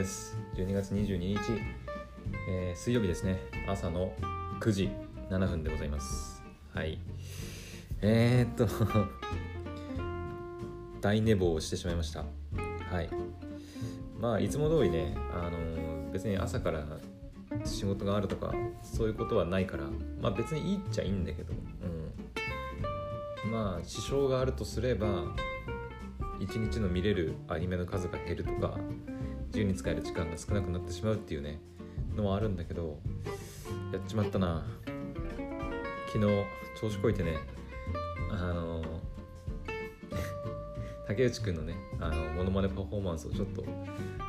です。12月22日、えー水曜日ですね。朝の9時7分でございます。はい。えー、っと 大寝坊をしてしまいました。はい。まあいつも通りねあの別に朝から仕事があるとかそういうことはないからまあ別にいいっちゃいいんだけどうん。まあ支障があるとすれば一日の見れるアニメの数が減るとか自由に使える時間が少なくなってしまうっていうねのはあるんだけどやっちまったな。昨日調子こいてねあの 竹内くんのねあのモノマネパフォーマンスをちょっと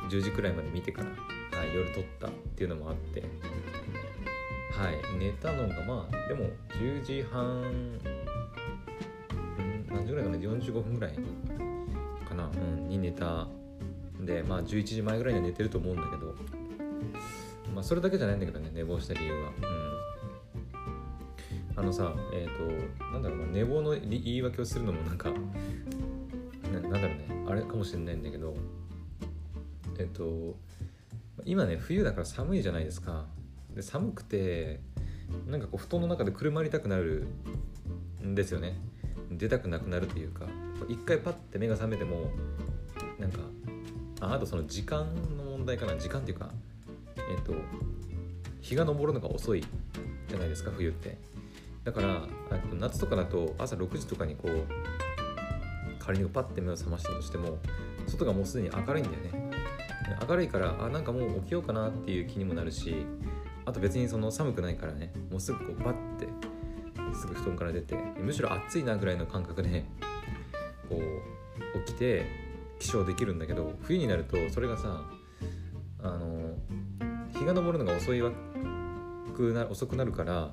10時くらいまで見てから、はい、夜撮ったっていうのもあってはい寝たのがまあでも10時半何時ぐらいかな45分ぐらいかな、うん、に寝たでまあ11時前ぐらいには寝てると思うんだけどまあそれだけじゃないんだけどね寝坊した理由は。うん。あのさえっ、となんだろうな寝坊の言い訳をするのもなんかななんだろうねあれかもしれないんだけどえっ、と今ね冬だから寒いじゃないですか。で寒くてなんかこう布団の中でくるまりたくなるんですよね。出たくなくなるというか一回パッて目が覚めてもなんかああとその時間の問題かな。時間っていうかえっ、と日が昇るのが遅いじゃないですか冬って。だからと夏とかだと朝6時とかにこう仮にパッて目を覚ましたとしても外がもうすでに明るいんだよね。明るいからあなんかもう起きようかなっていう気にもなるしあと別にその寒くないからねもうすぐこうバッてすぐ布団から出てむしろ暑いなぐらいの感覚でこう起きて起床できるんだけど冬になるとそれがさあの日が昇るのが遅いわくな遅くなるから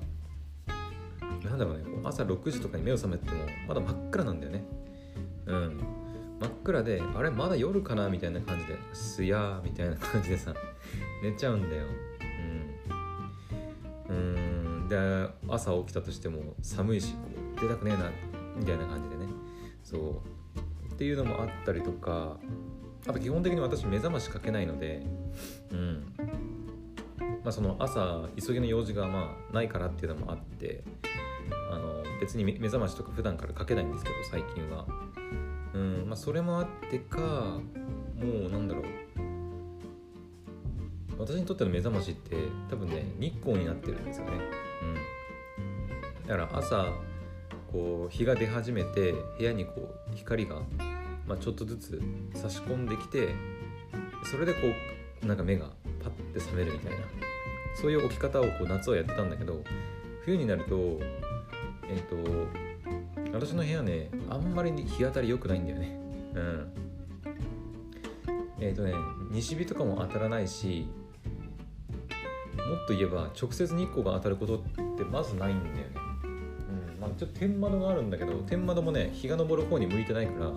なんだろうねう朝6時とかに目を覚めてもまだ真っ暗なんだよね。うん。真っ暗であれまだ夜かなみたいな感じですやーみたいな感じでさ 寝ちゃうんだよ。うん。うん。で朝起きたとしても寒いし出たくねえなみたいな感じでね。そう。っていうのもあったりとかあと基本的に私目覚ましかけないのでうん。まあその朝急ぎの用事がまあないからっていうのもあってあの別に目目覚ましとか普段からかけないんですけど最近は。うんまあそれもあってかもうなんだろう。私にとっての目覚ましって多分ね日光になってるんですよね。うん。だから朝こう日が出始めて部屋にこう光が、まあ、ちょっとずつ差し込んできてそれでこうなんか目がパッて覚めるみたいなそういう起き方をこう夏はやってたんだけど冬になるとえっ、と私の部屋ねあんまり日当たり良くないんだよね。うん。えっ、とね西日とかも当たらないしもっと言えば直接日光が当たることってまずないんだよね。うん。まあちょっと天窓があるんだけど天窓もね日が昇る方に向いてないから、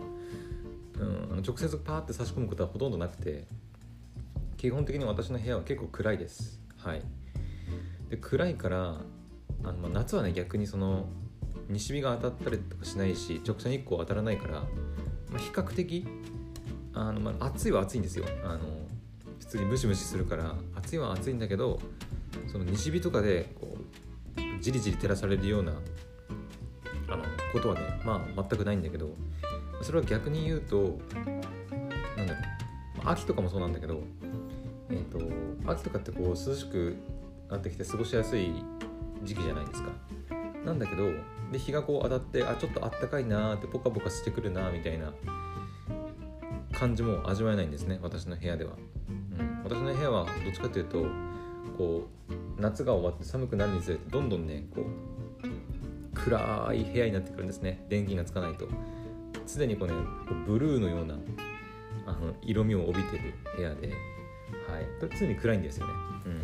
直接パーって差し込むことはほとんどなくて基本的に私の部屋は結構暗いです。はい。で暗いからあの、ま、夏はね逆にその西日が当たったりとかしないし直射日光当たらないから、まあ、比較的あの、まあ、暑いは暑いんですよ。あの普通にムシムシするから暑いは暑いんだけどその西日とかでこうじりじり照らされるようなあのことはねまあ全くないんだけどそれは逆に言うとなんだろう、秋とかもそうなんだけどえっ、と秋とかってこう涼しくなってきて過ごしやすい時期じゃないですか。なんだけどで日がこう当たってあちょっとあったかいなーってポカポカしてくるなーみたいな感じも味わえないんですね私の部屋では、うん、私の部屋はどっちかというとこう夏が終わって寒くなるにつれてどんどんねこう暗い部屋になってくるんですね。電気がつかないと。常にこうねブルーのようなあの色味を帯びてる部屋で、はい、常に暗いんですよね、うん、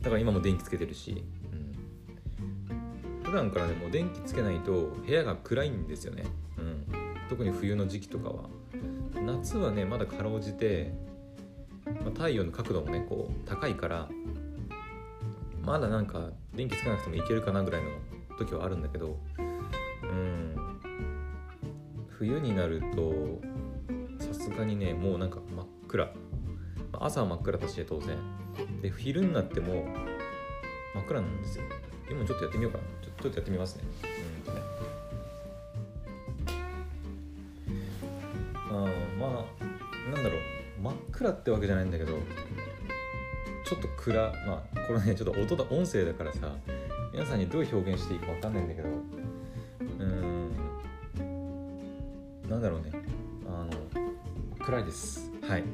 だから今も電気つけてるし、うん、普段からねも電気つけないと部屋が暗いんですよね、うん、特に冬の時期とかは。夏はねまだかろうじて、まあ、太陽の角度もねこう高いからまだなんか電気つかなくてもいけるかなぐらいの時はあるんだけどうん。冬になるとさすがにねもうなんか真っ暗、朝は真っ暗だし当然。で昼になっても真っ暗なんですよ。今ちょっとやってみようかな。ちょちょっとやってみますね。うんとね。あまあなんだろう。真っ暗ってわけじゃないんだけどちょっと暗。まあこれねちょっと音だ音声だからさ皆さんにどう表現していいか分かんないんだけどなんだろうね。あの暗いです。はい。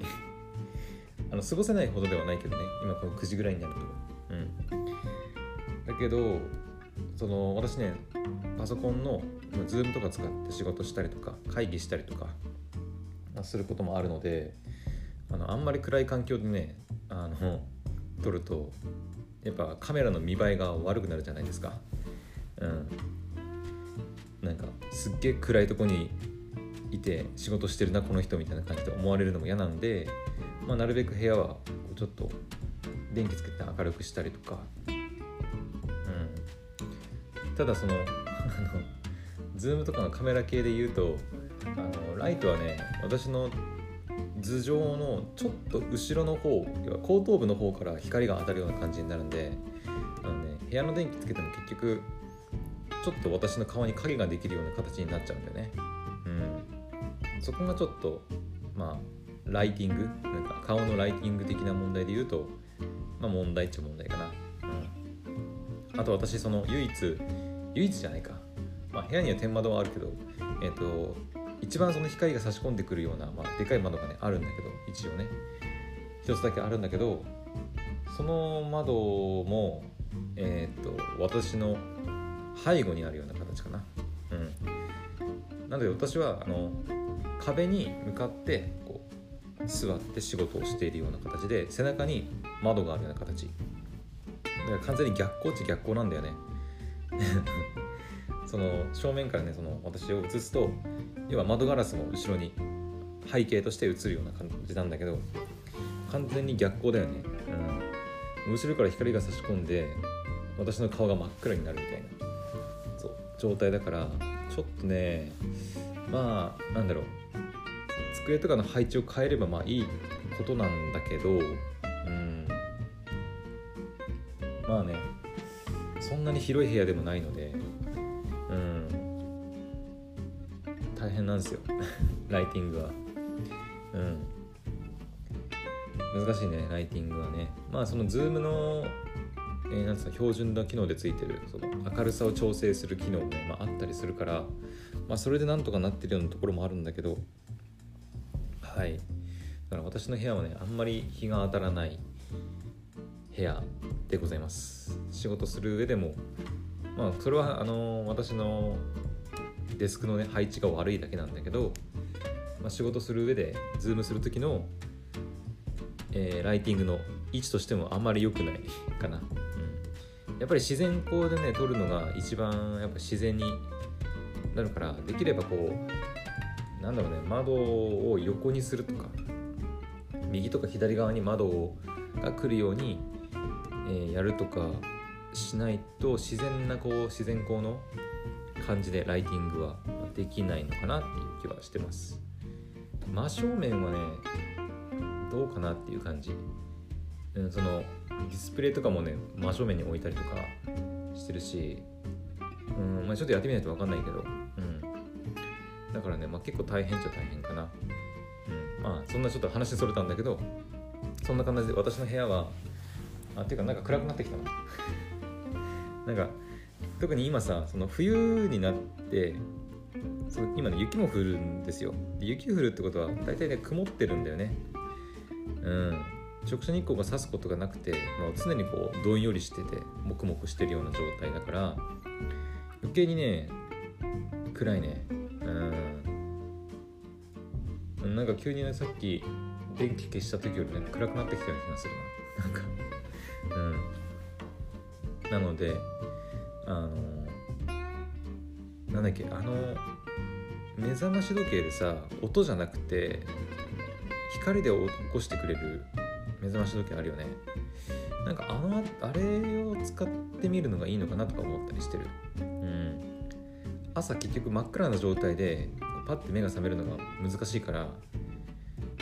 あの過ごせないほどではないけどね。今この9時ぐらいになると。うん。だけどその私ねパソコンの Zoom とか使って仕事したりとか会議したりとかすることもあるのであのあんまり暗い環境でねあの撮るとやっぱカメラの見栄えが悪くなるじゃないですか。うん。なんかすっげえ暗いとこにいて仕事してるなこの人みたいな感じで思われるのも嫌なんで、まあ、なるべく部屋はちょっと電気つけて明るくしたりとか、うん、ただその あのズームとかのカメラ系で言うとあのライトはね私の頭上のちょっと後ろの方要は後頭部の方から光が当たるような感じになるんであの、ね、部屋の電気つけても結局ちょっと私の顔に影ができるような形になっちゃうんだよね。そこがちょっとまあライティングなんか顔のライティング的な問題で言うと、まあ、問題っちゃ問題かな。うん、あと私その唯一唯一じゃないか、まあ、部屋には天窓はあるけどえっ、と一番その光が差し込んでくるような、まあ、でかい窓がねあるんだけど一応ね。一つだけあるんだけどその窓もえっ、と私の背後にあるような形かな。うん。なので私はあの壁に向かってこう座って仕事をしているような形で背中に窓があるような形。だから完全に逆光っち逆光なんだよね。その正面からねその私を映すと要は窓ガラスも後ろに背景として映るような感じなんだけど完全に逆光だよね、うん、後ろから光が差し込んで私の顔が真っ暗になるみたいな。そう状態だからちょっとねまあなんだろう。机とかの配置を変えればまあいいことなんだけどうん。まあねそんなに広い部屋でもないのでうん。大変なんですよ。ライティングは。うん。難しいねライティングはね。まあその Zoom の、えー、なんつうの標準な機能でついてるその明るさを調整する機能もね、まあ、あったりするから、まあ、それでなんとかなってるようなところもあるんだけどはい。だから私の部屋はねあんまり日が当たらない部屋でございます。仕事する上でもまあそれはあの私のデスクのね配置が悪いだけなんだけど、まあ、仕事する上でズームする時の、えー、ライティングの位置としてもあんまり良くない かな、うん、やっぱり自然光でね撮るのが一番やっぱ自然になるからできればこうなんだろうね窓を横にするとか右とか左側に窓が来るように、えー、やるとかしないと自然なこう自然光の感じでライティングはできないのかなっていう気はしてます。真正面はねどうかなっていう感じ、うん、そのディスプレイとかもね真正面に置いたりとかしてるし、うんまあ、ちょっとやってみないと分かんないけど、うん、だからね、まあ、結構大変っちゃ大変かな、うん、まあそんなちょっと話それたんだけどそんな感じで私の部屋はあっていうかなんか暗くなってきたな なんか特に今さその冬になってその今ね雪も降るんですよ。で雪降るってことは大体ね曇ってるんだよね。うん。直射日光が差すことがなくて、まあ、常にこうどんよりしててもくもくしてるような状態だから余計にね暗いね。なんか急にねさっき電気消した時よりね暗くなってきたような気がするな。なんかうん。なのであのなんだっけあの目覚まし時計でさ音じゃなくて光で起こしてくれる目覚まし時計あるよね。なんかあのあれを使ってみるのがいいのかなとか思ったりしてる。うん。朝結局真っ暗な状態でパッて目が覚めるのが難しいから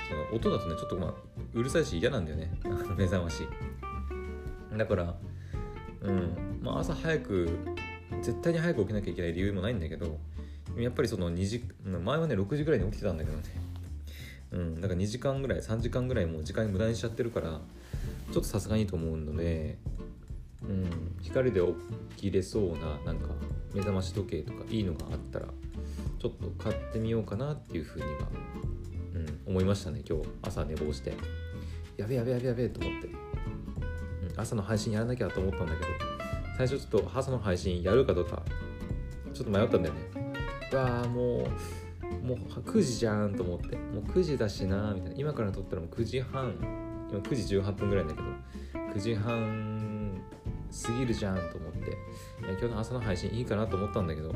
その音だとねちょっとまあうるさいし嫌なんだよね。目覚まし。だからうんまあ朝早く絶対に早く起きなきゃいけない理由もないんだけどやっぱりその2時前はね6時ぐらいに起きてたんだけどね。うんだから2時間ぐらい3時間ぐらいもう時間無駄にしちゃってるからちょっとさすがにいいと思うのでうん光で起きれそうななんか目覚まし時計とかいいのがあったらちょっと買ってみようかなっていうふうには、うん、思いましたね今日。朝寝坊して。やべやべやべやべと思って、うん、朝の配信やらなきゃと思ったんだけど最初ちょっと朝の配信やるかどうかちょっと迷ったんだよね。うわーもうもう9時じゃんと思って。もう9時だしなみたいな。今から撮ったらもう9時半今9時18分ぐらいだけど9時半過ぎるじゃんと思って。今日の朝の配信いいかなと思ったんだけど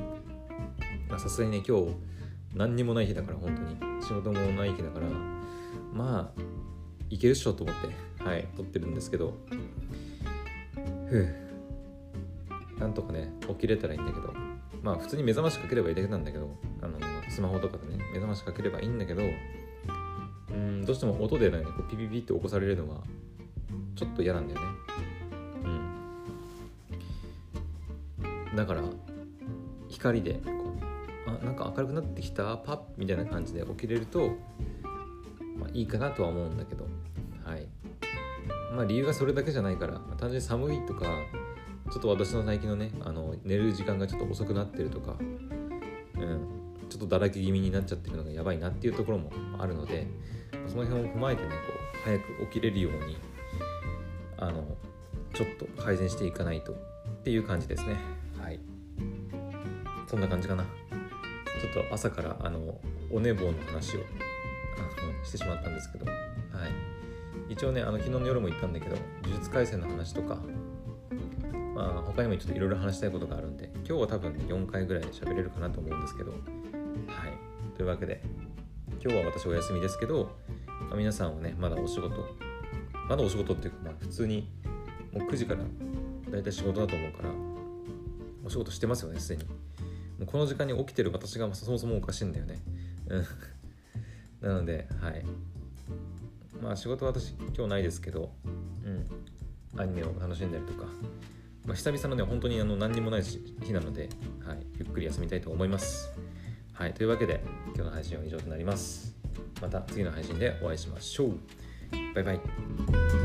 さすがにね今日何にもない日だから本当に。仕事もない日だからまあいけるっしょと思ってはい撮ってるんですけど。ふう。なんとかね起きれたらいいんだけど。まあ普通に目覚ましかければいいだけなんだけどあのスマホとかでね目覚ましかければいいんだけど。うんどうしても音でねこうピピピって起こされるのはちょっと嫌なんだよね。うん。だから光であなんか明るくなってきた？パッ？みたいな感じで起きれると、まあ、いいかなとは思うんだけど。はい。まあ理由がそれだけじゃないから単純に寒いとかちょっと私の最近のねあの寝る時間がちょっと遅くなってるとか、うん、ちょっとだらけ気味になっちゃってるのがやばいなっていうところもあるのでその辺を踏まえてねこう早く起きれるようにあのちょっと改善していかないとっていう感じですね。はい。そんな感じかな。ちょっと朝からあのお寝坊の話をあのしてしまったんですけどはい一応ねあの昨日の夜も言ったんだけど呪術廻戦の話とかまあ、他にもちょっといろいろ話したいことがあるんで、今日は多分ね、4回ぐらいで喋れるかなと思うんですけど、はい。というわけで、今日は私お休みですけど、まあ、皆さんはね、まだお仕事、まだお仕事っていうか、まあ、普通にもう9時から大体仕事だと思うから、お仕事してますよね、すでに。もうこの時間に起きてる私がそもそもおかしいんだよね。うんなので、はい。まあ仕事は私今日ないですけど、うん、アニメを楽しんだりとか、まあ、久々のね、本当にあの何にもない日なので、はい、ゆっくり休みたいと思います。はい、というわけで、今日の配信は以上となります。また次の配信でお会いしましょう。バイバイ。